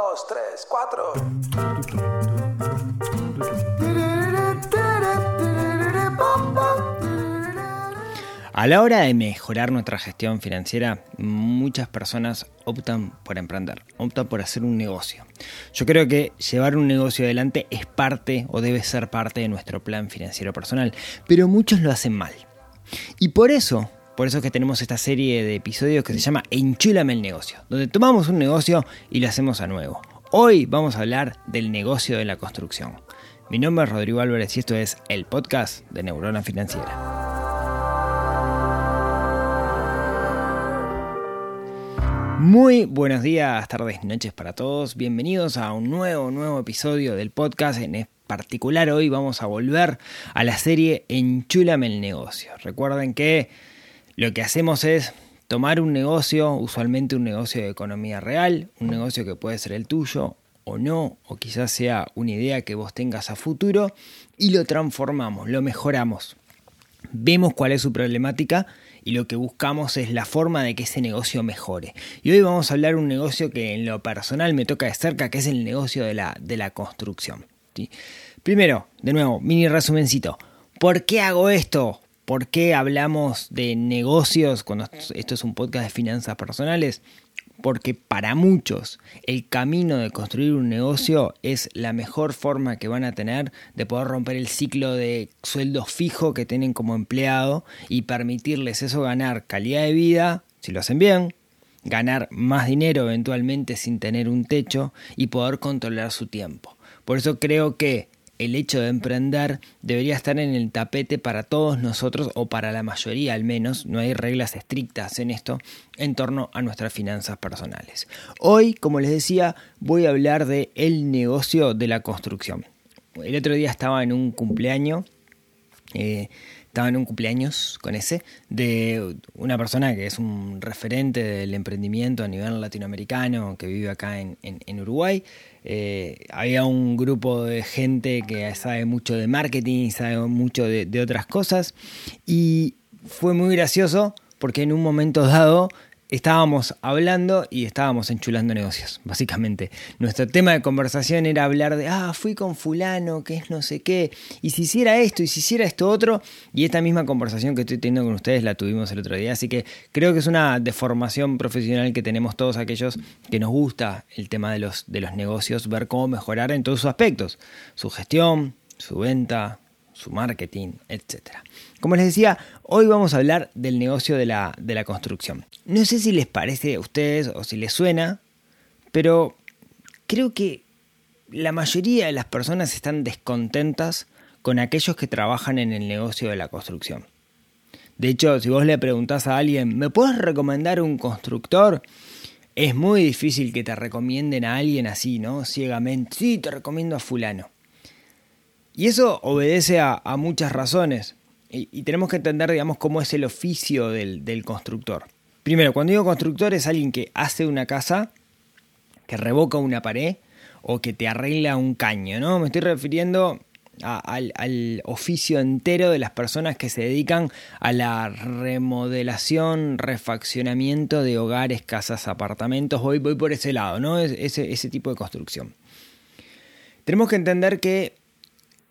dos, tres, cuatro. A la hora de mejorar nuestra gestión financiera, muchas personas optan por emprender, optan por hacer un negocio. Yo creo que llevar un negocio adelante es parte o debe ser parte de nuestro plan financiero personal, pero muchos lo hacen mal. Y por eso, por eso es que tenemos esta serie de episodios que se llama Enchúlame el negocio, donde tomamos un negocio y lo hacemos a nuevo. Hoy vamos a hablar del negocio de la construcción. Mi nombre es Rodrigo Álvarez y esto es el podcast de Neurona Financiera. Muy buenos días, tardes, noches para todos. Bienvenidos a un nuevo, nuevo episodio del podcast. En particular hoy vamos a volver a la serie Enchúlame el negocio. Recuerden que lo que hacemos es tomar un negocio, usualmente un negocio de economía real, un negocio que puede ser el tuyo o no, o quizás sea una idea que vos tengas a futuro, y lo transformamos, lo mejoramos. Vemos cuál es su problemática y lo que buscamos es la forma de que ese negocio mejore. Y hoy vamos a hablar de un negocio que en lo personal me toca de cerca, que es el negocio de la, de la construcción. Primero, de nuevo, mini resumencito. ¿Por qué hago esto? ¿Por qué hablamos de negocios cuando esto es un podcast de finanzas personales? porque para muchos el camino de construir un negocio es la mejor forma que van a tener de poder romper el ciclo de sueldo fijo que tienen como empleado y permitirles eso ganar calidad de vida, si lo hacen bien, ganar más dinero eventualmente sin tener un techo y poder controlar su tiempo. Por eso creo que el hecho de emprender debería estar en el tapete para todos nosotros o para la mayoría al menos, no hay reglas estrictas en esto en torno a nuestras finanzas personales. Hoy, como les decía, voy a hablar de el negocio de la construcción. El otro día estaba en un cumpleaños eh, estaba en un cumpleaños con ese, de una persona que es un referente del emprendimiento a nivel latinoamericano, que vive acá en, Uruguay. Eh, había un grupo de gente que sabe mucho de marketing, sabe mucho de otras cosas, y fue muy gracioso porque en un momento dado estábamos hablando y estábamos enchulando negocios, básicamente. Nuestro tema de conversación era hablar de, ah, fui con fulano, que es no sé qué, y si hiciera esto, y si hiciera esto otro, y esta misma conversación que estoy teniendo con ustedes la tuvimos el otro día, así que creo que es una deformación profesional que tenemos todos aquellos que nos gusta el tema de los, de los negocios, ver cómo mejorar en todos sus aspectos, su gestión, su venta, su marketing, etc. Como les decía, hoy vamos a hablar del negocio de la, de la construcción. No sé si les parece a ustedes o si les suena, pero creo que la mayoría de las personas están descontentas con aquellos que trabajan en el negocio de la construcción. De hecho, si vos le preguntás a alguien, ¿me puedes recomendar un constructor? Es muy difícil que te recomienden a alguien así, ¿no? Ciegamente. Sí, te recomiendo a fulano. Y eso obedece a, muchas razones. Y, tenemos que entender, digamos, cómo es el oficio del, constructor. Primero, cuando digo constructor es alguien que hace una casa, que revoca una pared o que te arregla un caño, ¿no? Me estoy refiriendo al, al, oficio entero de las personas que se dedican a la remodelación, refaccionamiento de hogares, casas, apartamentos. Voy, voy por ese lado, ¿no? Ese, ese tipo de construcción. Tenemos que entender que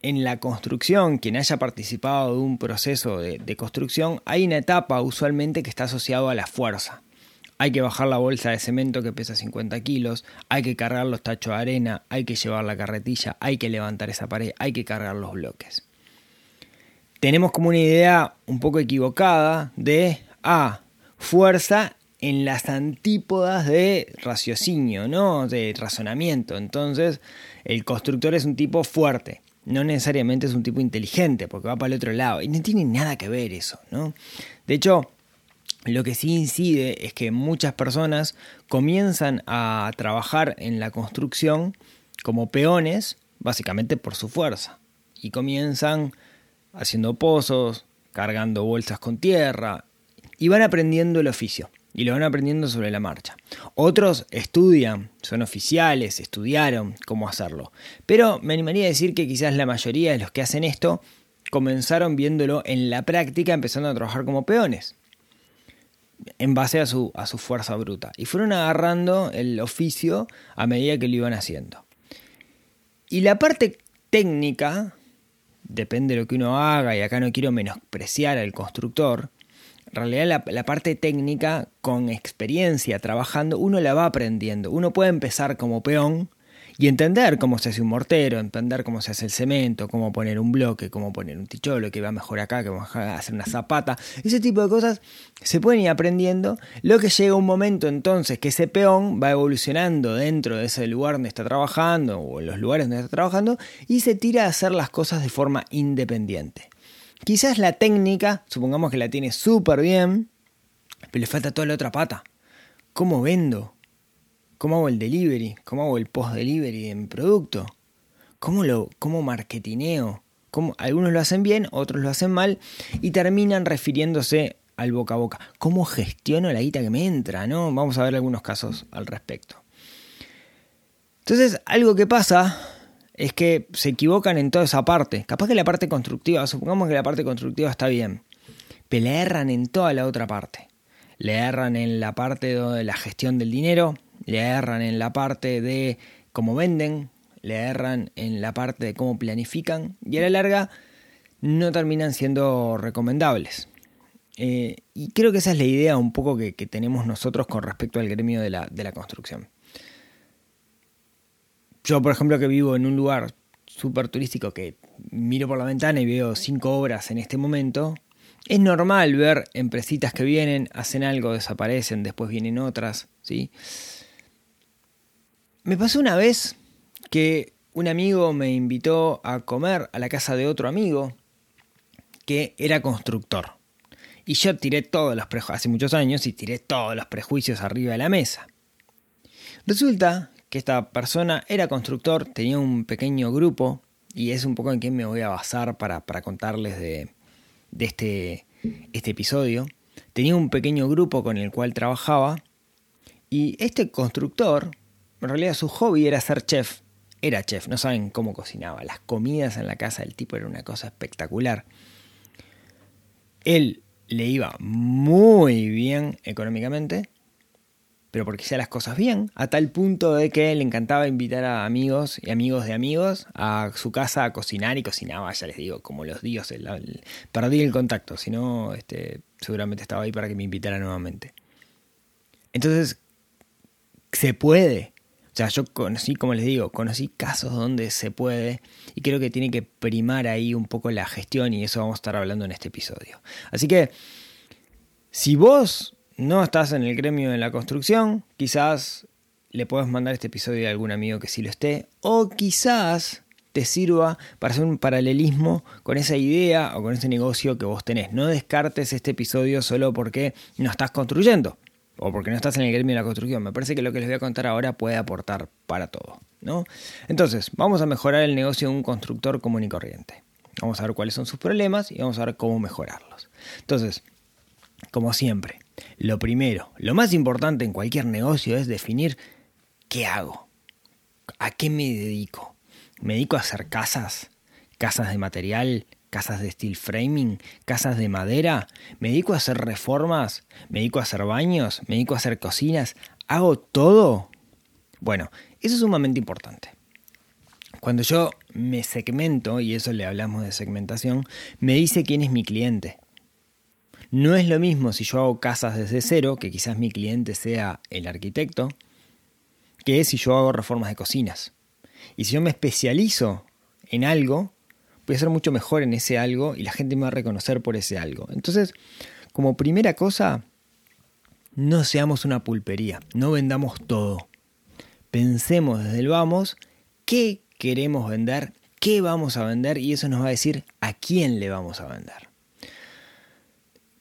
en la construcción, quien haya participado de un proceso de, construcción, hay una etapa usualmente que está asociado a la fuerza. Hay que bajar la bolsa de cemento que pesa 50 kilos, hay que cargar los tachos de arena, hay que llevar la carretilla, hay que levantar esa pared, hay que cargar los bloques. Tenemos como una idea un poco equivocada de, ah, fuerza en las antípodas de raciocinio, ¿no? De razonamiento. Entonces, el constructor es un tipo fuerte no necesariamente es un tipo inteligente, porque va para el otro lado. Y no tiene nada que ver eso, ¿no? De hecho, lo que sí incide es que muchas personas comienzan a trabajar en la construcción como peones, básicamente por su fuerza. Y comienzan haciendo pozos, cargando bolsas con tierra, y van aprendiendo el oficio y lo van aprendiendo sobre la marcha. Otros estudian, son oficiales, estudiaron cómo hacerlo. Pero me animaría a decir que quizás la mayoría de los que hacen esto comenzaron viéndolo en la práctica, empezando a trabajar como peones. en base a su, a su fuerza bruta. Y fueron agarrando el oficio a medida que lo iban haciendo. Y la parte técnica, depende de lo que uno haga, y acá no quiero menospreciar al constructor, en realidad la, parte técnica, con experiencia trabajando, uno la va aprendiendo. Uno puede empezar como peón y entender cómo se hace un mortero, entender cómo se hace el cemento, cómo poner un bloque, cómo poner un ticholo, que va mejor acá, que va a hacer una zapata. Ese tipo de cosas se pueden ir aprendiendo. Lo que llega un momento entonces que ese peón va evolucionando dentro de ese lugar donde está trabajando o en los lugares donde está trabajando y se tira a hacer las cosas de forma independiente. Quizás la técnica, supongamos que la tiene súper bien, pero le falta toda la otra pata. ¿Cómo vendo? ¿Cómo hago el delivery? ¿Cómo hago el post-delivery de mi producto? ¿Cómo lo cómo marketineo? ¿Cómo? Algunos lo hacen bien, otros lo hacen mal y terminan refiriéndose al boca a boca. ¿Cómo gestiono la guita que me entra? ¿no? Vamos a ver algunos casos al respecto. Entonces, algo que pasa es que se equivocan en toda esa parte. Capaz que la parte constructiva, supongamos que la parte constructiva está bien, pero le erran en toda la otra parte. Le erran en la parte de la gestión del dinero, le erran en la parte de cómo venden, le erran en la parte de cómo planifican y a la larga no terminan siendo recomendables. Eh, y creo que esa es la idea un poco que, tenemos nosotros con respecto al gremio de la construcción. Yo, por ejemplo, que vivo en un lugar súper turístico que miro por la ventana y veo cinco obras en este momento, es normal ver empresitas que vienen, hacen algo, desaparecen, después vienen otras, ¿sí? Me pasó una vez que un amigo me invitó a comer a la casa de otro amigo que era constructor. Y yo tiré todos los prejuicios, hace muchos años, y tiré todos los prejuicios arriba de la mesa. Resulta que esta persona era constructor, tenía un pequeño grupo y es un poco en quien me voy a basar para, contarles de, este, este episodio. Tenía un pequeño grupo con el cual trabajaba y este constructor, en realidad su hobby era ser chef. Era chef, no saben cómo cocinaba. Las comidas en la casa del tipo era una cosa espectacular. Él le iba muy bien económicamente pero porque hacía las cosas bien, a tal punto de que le encantaba invitar a amigos y amigos de amigos a su casa a cocinar y cocinaba, ya les digo, como los dioses. perdí el contacto, si no, este, seguramente estaba ahí para que me invitara nuevamente. Entonces, se puede. O sea, yo conocí, como les digo, conocí casos donde se puede y creo que tiene que primar ahí un poco la gestión y eso vamos a estar hablando en este episodio. Así que, si vos no estás en el gremio de la construcción, quizás le puedes mandar este episodio a algún amigo que sí lo esté, o quizás te sirva para hacer un paralelismo con esa idea o con ese negocio que vos tenés. No descartes este episodio solo porque no estás construyendo o porque no estás en el gremio de la construcción. Me parece que lo que les voy a contar ahora puede aportar para todo. ¿no? Entonces, vamos a mejorar el negocio de un constructor común y corriente. Vamos a ver cuáles son sus problemas y vamos a ver cómo mejorarlos. Entonces, como siempre, lo primero, lo más importante en cualquier negocio es definir qué hago, a qué me dedico. ¿Me dedico a hacer casas? ¿Casas de material? ¿Casas de steel framing? ¿Casas de madera? ¿Me dedico a hacer reformas? ¿Me dedico a hacer baños? ¿Me dedico a hacer cocinas? ¿Hago todo? Bueno, eso es sumamente importante. Cuando yo me segmento, y eso le hablamos de segmentación, me dice quién es mi cliente. No es lo mismo si yo hago casas desde cero, que quizás mi cliente sea el arquitecto, que si yo hago reformas de cocinas. Y si yo me especializo en algo, voy a ser mucho mejor en ese algo y la gente me va a reconocer por ese algo. Entonces, como primera cosa, no seamos una pulpería, no vendamos todo. Pensemos desde el vamos qué queremos vender, qué vamos a vender y eso nos va a decir a quién le vamos a vender.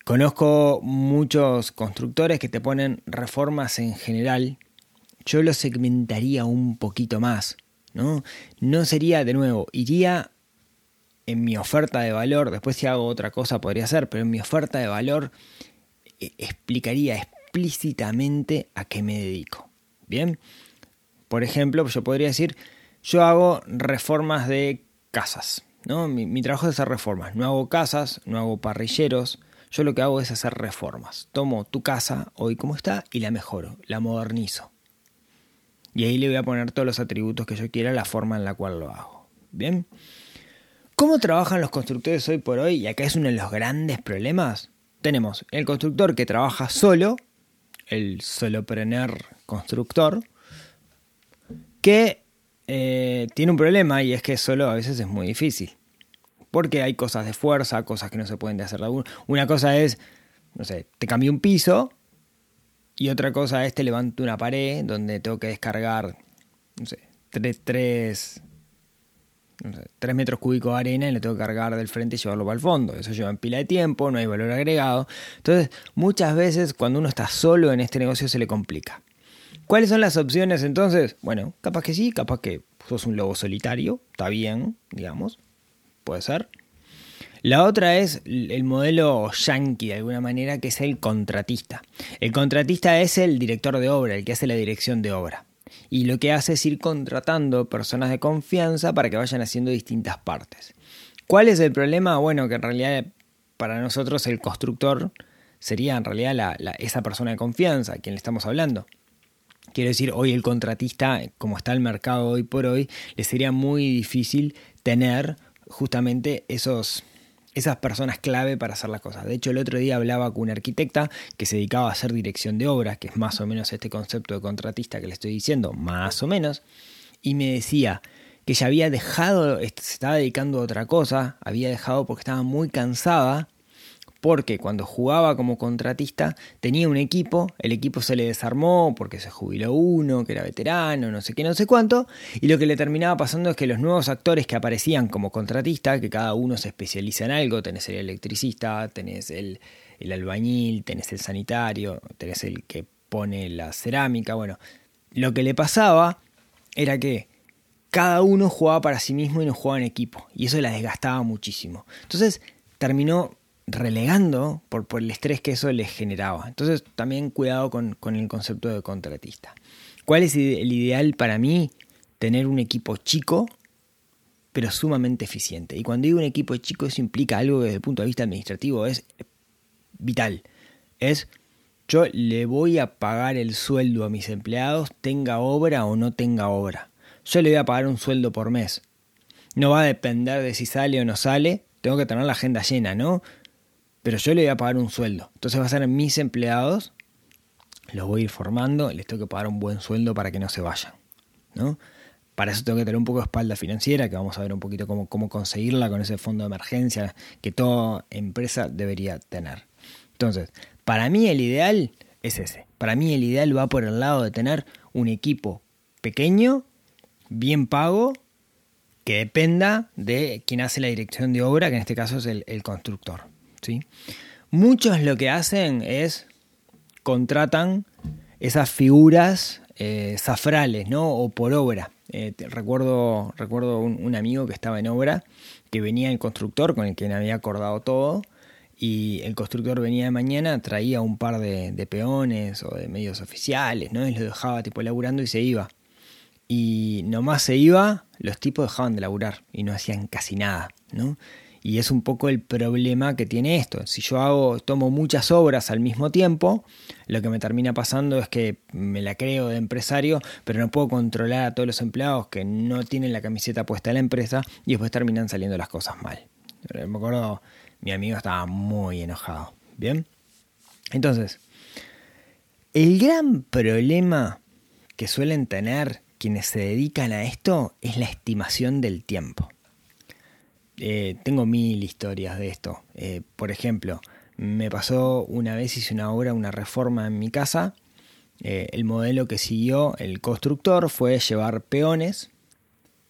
Conozco muchos constructores que te ponen reformas en general. Yo lo segmentaría un poquito más, ¿no? No sería de nuevo, iría en mi oferta de valor, después si hago otra cosa podría ser, pero en mi oferta de valor eh, explicaría explícitamente a qué me dedico. Bien, por ejemplo, yo podría decir, yo hago reformas de casas, ¿no? Mi, mi trabajo es hacer reformas, no hago casas, no hago parrilleros, yo lo que hago es hacer reformas. Tomo tu casa hoy como está y la mejoro, la modernizo. Y ahí le voy a poner todos los atributos que yo quiera, la forma en la cual lo hago. Bien. ¿Cómo trabajan los constructores hoy por hoy? Y acá es uno de los grandes problemas. Tenemos el constructor que trabaja solo, el solopreneur constructor, que eh, tiene un problema y es que solo a veces es muy difícil. Porque hay cosas de fuerza, cosas que no se pueden hacer. Una cosa es, no sé, te cambio un piso y otra cosa es te levanto una pared donde tengo que descargar, no sé, tres, tres, metros cúbicos de arena y le tengo que cargar del frente y llevarlo para el fondo. Eso lleva en pila de tiempo, no hay valor agregado. Entonces, muchas veces cuando uno está solo en este negocio se le complica. ¿Cuáles son las opciones entonces? Bueno, capaz que sí, capaz que sos un lobo solitario, está bien, digamos, puede ser. La otra es el modelo yankee, de alguna manera, que es el contratista. El contratista es el director de obra, el que hace la dirección de obra. Y lo que hace es ir contratando personas de confianza para que vayan haciendo distintas partes. ¿Cuál es el problema? Bueno, que en realidad para nosotros el constructor sería en realidad esa persona de confianza a quien le estamos hablando. Quiero decir, hoy el contratista, como está el mercado hoy por hoy, le sería muy difícil tener justamente esos, esas personas clave para hacer las cosas. De hecho, el otro día hablaba con una arquitecta que se dedicaba a hacer dirección de obras, que es más o menos este concepto de contratista que le estoy diciendo, más o menos, y me decía que ya había dejado, se estaba dedicando a otra cosa, había dejado porque estaba muy cansada porque cuando jugaba como contratista tenía un equipo, el equipo se le desarmó porque se jubiló uno, que era veterano, no sé qué, no sé cuánto, y lo que le terminaba pasando es que los nuevos actores que aparecían como contratista, que cada uno se especializa en algo, tenés el electricista, tenés el, el albañil, tenés el sanitario, tenés el que pone la cerámica, bueno, lo que le pasaba era que cada uno jugaba para sí mismo y no jugaba en equipo, y eso la desgastaba muchísimo. Entonces terminó relegando por, por, el estrés que eso les generaba. Entonces también cuidado con, el concepto de contratista. ¿Cuál es el ideal para mí? Tener un equipo chico, pero sumamente eficiente. Y cuando digo un equipo chico, eso implica algo desde el punto de vista administrativo es vital. Es yo le voy a pagar el sueldo a mis empleados, tenga obra o no tenga obra. Yo le voy a pagar un sueldo por mes. No va a depender de si sale o no sale, tengo que tener la agenda llena, ¿no? Pero yo le voy a pagar un sueldo. Entonces va a ser mis empleados, los voy a ir formando, les tengo que pagar un buen sueldo para que no se vayan. ¿no? Para eso tengo que tener un poco de espalda financiera, que vamos a ver un poquito cómo, cómo conseguirla con ese fondo de emergencia que toda empresa debería tener. Entonces, para mí el ideal es ese. Para mí el ideal va por el lado de tener un equipo pequeño, bien pago, que dependa de quien hace la dirección de obra, que en este caso es el constructor. ¿Sí? Muchos lo que hacen es contratan esas figuras eh, zafrales, ¿no? O por obra. Eh, recuerdo recuerdo un, amigo que estaba en obra, que venía el constructor con el que había acordado todo, y el constructor venía de mañana, traía un par de, peones o de medios oficiales, ¿no? Y los dejaba tipo laburando y se iba. Y nomás se iba, los tipos dejaban de laburar y no hacían casi nada, ¿no? Y es un poco el problema que tiene esto. Si yo hago, tomo muchas obras al mismo tiempo, lo que me termina pasando es que me la creo de empresario, pero no puedo controlar a todos los empleados que no tienen la camiseta puesta de la empresa y después terminan saliendo las cosas mal. Me acuerdo, mi amigo estaba muy enojado. Bien. Entonces, el gran problema que suelen tener quienes se dedican a esto es la estimación del tiempo. Eh, tengo mil historias de esto. Eh, por ejemplo, me pasó una vez, hice una obra, una reforma en mi casa. Eh, el modelo que siguió el constructor fue llevar peones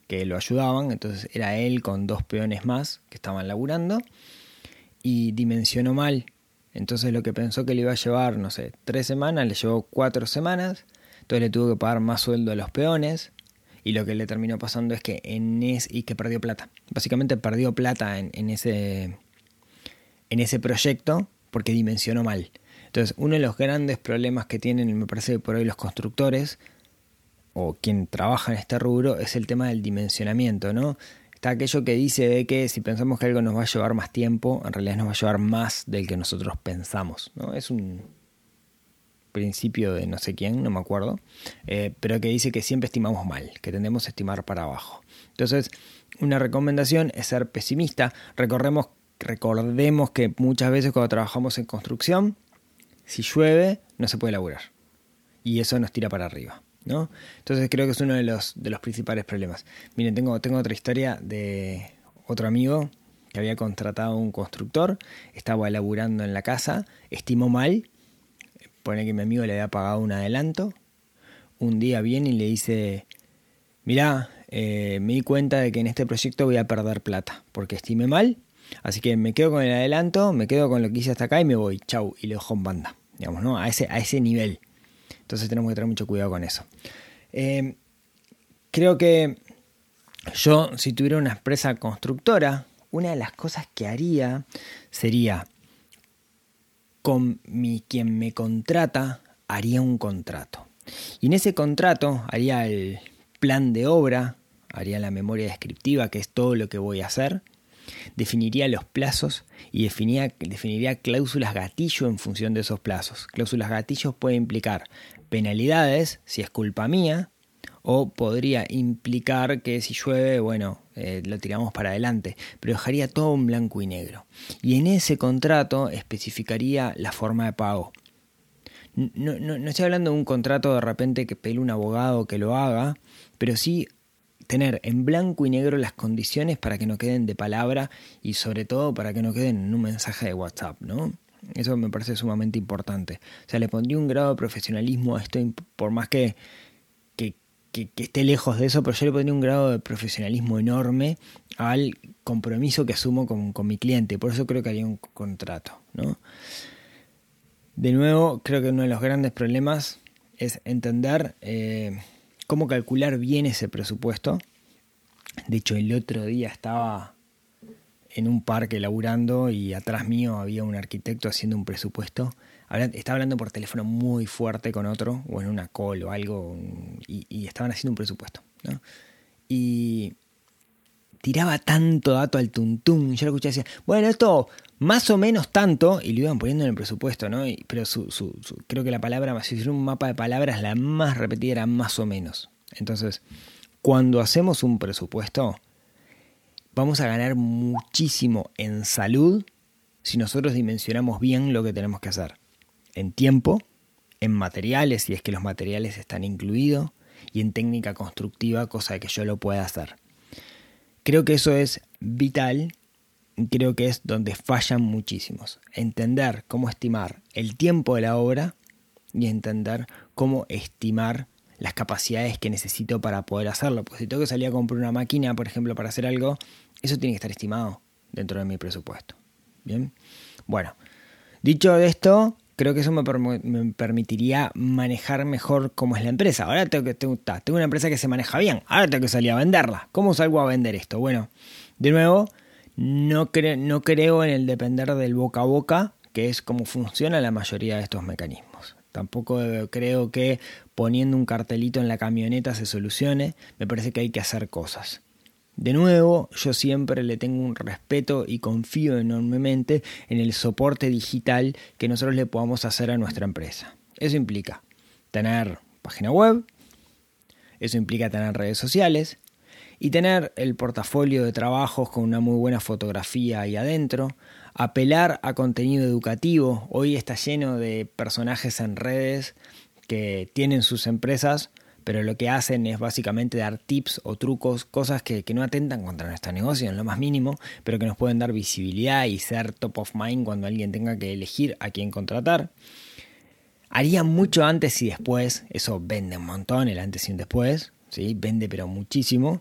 que lo ayudaban, entonces era él con dos peones más que estaban laburando y dimensionó mal. Entonces lo que pensó que le iba a llevar, no sé, tres semanas, le llevó cuatro semanas, entonces le tuvo que pagar más sueldo a los peones, y lo que le terminó pasando es que en es, y que perdió plata. Básicamente perdió plata en, ese, en ese proyecto porque dimensionó mal. Entonces, uno de los grandes problemas que tienen, me parece por hoy los constructores o quien trabaja en este rubro es el tema del dimensionamiento, ¿no? está aquello que dice de que si pensamos que algo nos va a llevar más tiempo, en realidad nos va a llevar más del que nosotros pensamos. ¿no? Es un principio de no sé quién, no me acuerdo, eh, pero que dice que siempre estimamos mal, que tendemos a estimar para abajo. Entonces, una recomendación es ser pesimista. recordemos que muchas veces cuando trabajamos en construcción, si llueve, no se puede laburar. Y eso nos tira para arriba. ¿no? Entonces creo que es uno de los, de los principales problemas. Miren, tengo, tengo otra historia de otro amigo que había contratado a un constructor, estaba laburando en la casa, estimó mal, pone que mi amigo le había pagado un adelanto, un día viene y le dice, mirá, eh, me di cuenta de que en este proyecto voy a perder plata, porque estimé mal, así que me quedo con el adelanto, me quedo con lo que hice hasta acá y me voy, chau, y le dejo en banda, digamos, ¿no? A ese, a ese nivel. Entonces tenemos que tener mucho cuidado con eso. Eh, creo que yo, si tuviera una empresa constructora, una de las cosas que haría sería con mi, quien me contrata, haría un contrato. Y en ese contrato haría el plan de obra, haría la memoria descriptiva, que es todo lo que voy a hacer, definiría los plazos y definiría, definiría cláusulas gatillo en función de esos plazos. Cláusulas gatillos puede implicar penalidades si es culpa mía, o podría implicar que si llueve, bueno, eh, lo tiramos para adelante, pero dejaría todo en blanco y negro. Y en ese contrato especificaría la forma de pago. No, no, no estoy hablando de un contrato de repente que pele un abogado que lo haga, pero sí tener en blanco y negro las condiciones para que no queden de palabra y sobre todo para que no queden en un mensaje de WhatsApp, ¿no? Eso me parece sumamente importante. O sea, le pondría un grado de profesionalismo a esto, por más que, que, esté lejos de eso, pero yo le pondría un grado de profesionalismo enorme al compromiso que asumo con, mi cliente. Por eso creo que haría un contrato. ¿no? De nuevo, creo que uno de los grandes problemas es entender eh, cómo calcular bien ese presupuesto. De hecho, el otro día estaba en un parque laburando y atrás mío había un arquitecto haciendo un presupuesto. Estaba hablando por teléfono muy fuerte con otro, o en una call o algo, y, estaban haciendo un presupuesto. Y tiraba tanto dato al tuntún. Yo lo escuché y decía, bueno, esto más o menos tanto, y lo iban poniendo en el presupuesto, ¿no? pero creo que la palabra, si hiciera un mapa de palabras, la más repetida era más o menos. Entonces, cuando hacemos un presupuesto, vamos a ganar muchísimo en salud si nosotros dimensionamos bien lo que tenemos que hacer. En tiempo, en materiales, si es que los materiales están incluidos, y en técnica constructiva, cosa de que yo lo pueda hacer. Creo que eso es vital creo que es donde fallan muchísimos. Entender cómo estimar el tiempo de la obra y entender cómo estimar las capacidades que necesito para poder hacerlo. Pues si tengo que salir a comprar una máquina, por ejemplo, para hacer algo, eso tiene que estar estimado dentro de mi presupuesto. Bien. Bueno, dicho esto, creo que eso me, permitiría manejar mejor cómo es la empresa. Ahora tengo que tengo, tengo una empresa que se maneja bien. Ahora tengo que salir a venderla. ¿Cómo salgo a vender esto? Bueno, de nuevo, no, no creo en el depender del boca a boca, que es como funciona la mayoría de estos mecanismos. Tampoco creo que poniendo un cartelito en la camioneta se solucione. Me parece que hay que hacer cosas. De nuevo, yo siempre le tengo un respeto y confío enormemente en el soporte digital que nosotros le podamos hacer a nuestra empresa. Eso implica tener página web, eso implica tener redes sociales y tener el portafolio de trabajos con una muy buena fotografía ahí adentro, apelar a contenido educativo. Hoy está lleno de personajes en redes que tienen sus empresas pero lo que hacen es básicamente dar tips o trucos, cosas que, no atentan contra nuestro negocio en lo más mínimo, pero que nos pueden dar visibilidad y ser top of mind cuando alguien tenga que elegir a quién contratar. Haría mucho antes y después, eso vende un montón, el antes y un después, ¿sí? vende pero muchísimo.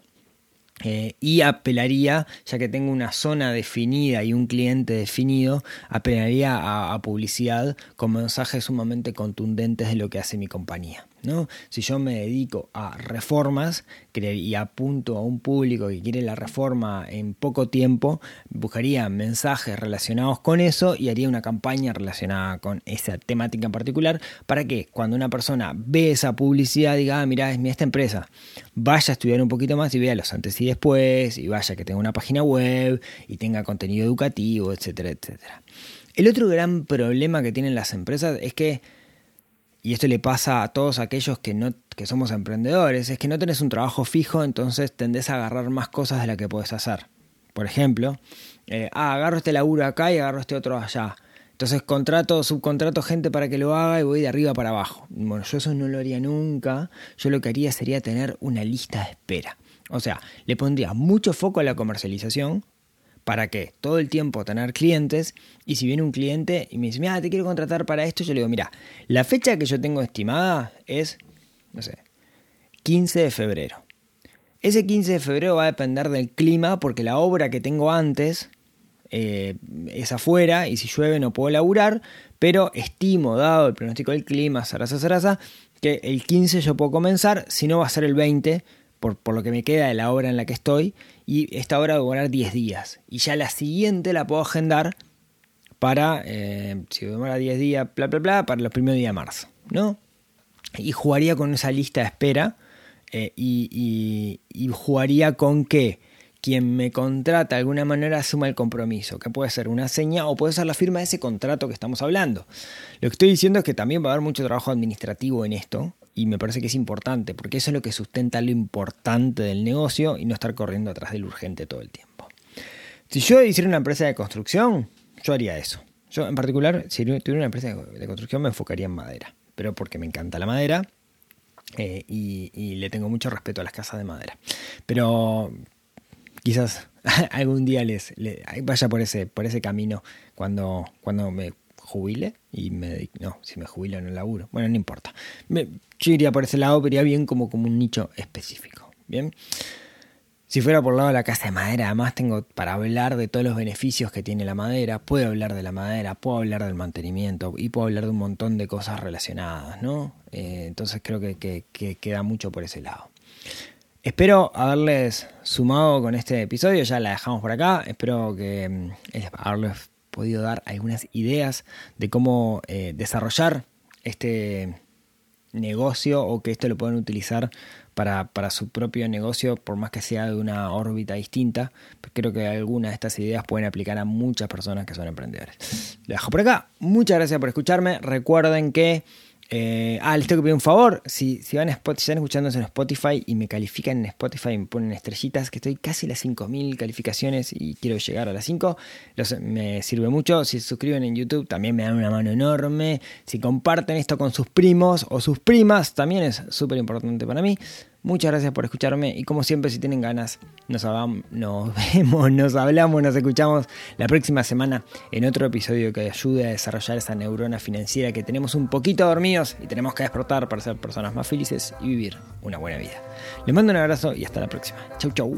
Eh, y apelaría, ya que tengo una zona definida y un cliente definido, apelaría a publicidad con mensajes sumamente contundentes de lo que hace mi compañía. Si yo me dedico a reformas y apunto a un público que quiere la reforma en poco tiempo, buscaría mensajes relacionados con eso y haría una campaña relacionada con esa temática en particular para que cuando una persona ve esa publicidad diga, ah, mira, es mi esta empresa, vaya a estudiar un poquito más y vea los antes y después, y vaya que tenga una página web y tenga contenido educativo, etcétera, etcétera. El otro gran problema que tienen las empresas es que y esto le pasa a todos aquellos que, no, que somos emprendedores, es que no tenés un trabajo fijo, entonces tendés a agarrar más cosas de las que podés hacer. Por ejemplo, eh, ah, agarro este laburo acá y agarro este otro allá. Entonces contrato, subcontrato gente para que lo haga y voy de arriba para abajo. Bueno, yo eso no lo haría nunca. Yo lo que haría sería tener una lista de espera. O sea, le pondría mucho foco a la comercialización, ¿Para qué? Todo el tiempo tener clientes y si viene un cliente y me dice, mira, te quiero contratar para esto, yo le digo, mira, la fecha que yo tengo estimada es, no sé, 15 de febrero. Ese 15 de febrero va a depender del clima porque la obra que tengo antes eh, es afuera y si llueve no puedo laburar, pero estimo, dado el pronóstico del clima, zaraza, zaraza, que el 15 yo puedo comenzar, si no va a ser el 20 por, lo que me queda de la obra en la que estoy, y esta obra va a durar 10 días. Y ya la siguiente la puedo agendar para, eh, si demora 10 días, bla, bla, bla, para los primeros días de marzo, ¿no? Y jugaría con esa lista de espera eh, y, jugaría con que quien me contrata de alguna manera asuma el compromiso, que puede ser una seña o puede ser la firma de ese contrato que estamos hablando. Lo que estoy diciendo es que también va a haber mucho trabajo administrativo en esto, y me parece que es importante, porque eso es lo que sustenta lo importante del negocio y no estar corriendo atrás del urgente todo el tiempo. Si yo hiciera una empresa de construcción, yo haría eso. Yo en particular, si tuviera una empresa de construcción, me enfocaría en madera, pero porque me encanta la madera eh, y, le tengo mucho respeto a las casas de madera. Pero quizás algún día les, vaya por ese, por ese camino cuando, cuando me jubile y me no, si me jubilo el laburo. Bueno, no importa. Me, yo iría por ese lado, pero iría bien como, como un nicho específico. Bien. Si fuera por el lado de la casa de madera, además tengo para hablar de todos los beneficios que tiene la madera, puedo hablar de la madera, puedo hablar del mantenimiento y puedo hablar de un montón de cosas relacionadas, ¿no? Eh, entonces creo que, que, queda mucho por ese lado. Espero haberles sumado con este episodio, ya la dejamos por acá, espero que mm, haberles podido dar algunas ideas de cómo eh, desarrollar este negocio o que esto lo puedan utilizar para, su propio negocio, por más que sea de una órbita distinta. Creo que algunas de estas ideas pueden aplicar a muchas personas que son emprendedores. Lo dejo por acá. Muchas gracias por escucharme. Recuerden que eh, ah, les tengo que pedir un favor. Si, si van a Spotify, si están escuchando en Spotify y me califican en Spotify y me ponen estrellitas, que estoy casi a las 5.000 calificaciones y quiero llegar a las 5, me sirve mucho. Si se suscriben en YouTube, también me dan una mano enorme. Si comparten esto con sus primos o sus primas, también es súper importante para mí. Muchas gracias por escucharme y como siempre si tienen ganas nos, nos vemos, nos hablamos, nos escuchamos la próxima semana en otro episodio que ayude a desarrollar esa neurona financiera que tenemos un poquito dormidos y tenemos que despertar para ser personas más felices y vivir una buena vida. Les mando un abrazo y hasta la próxima. Chau chau.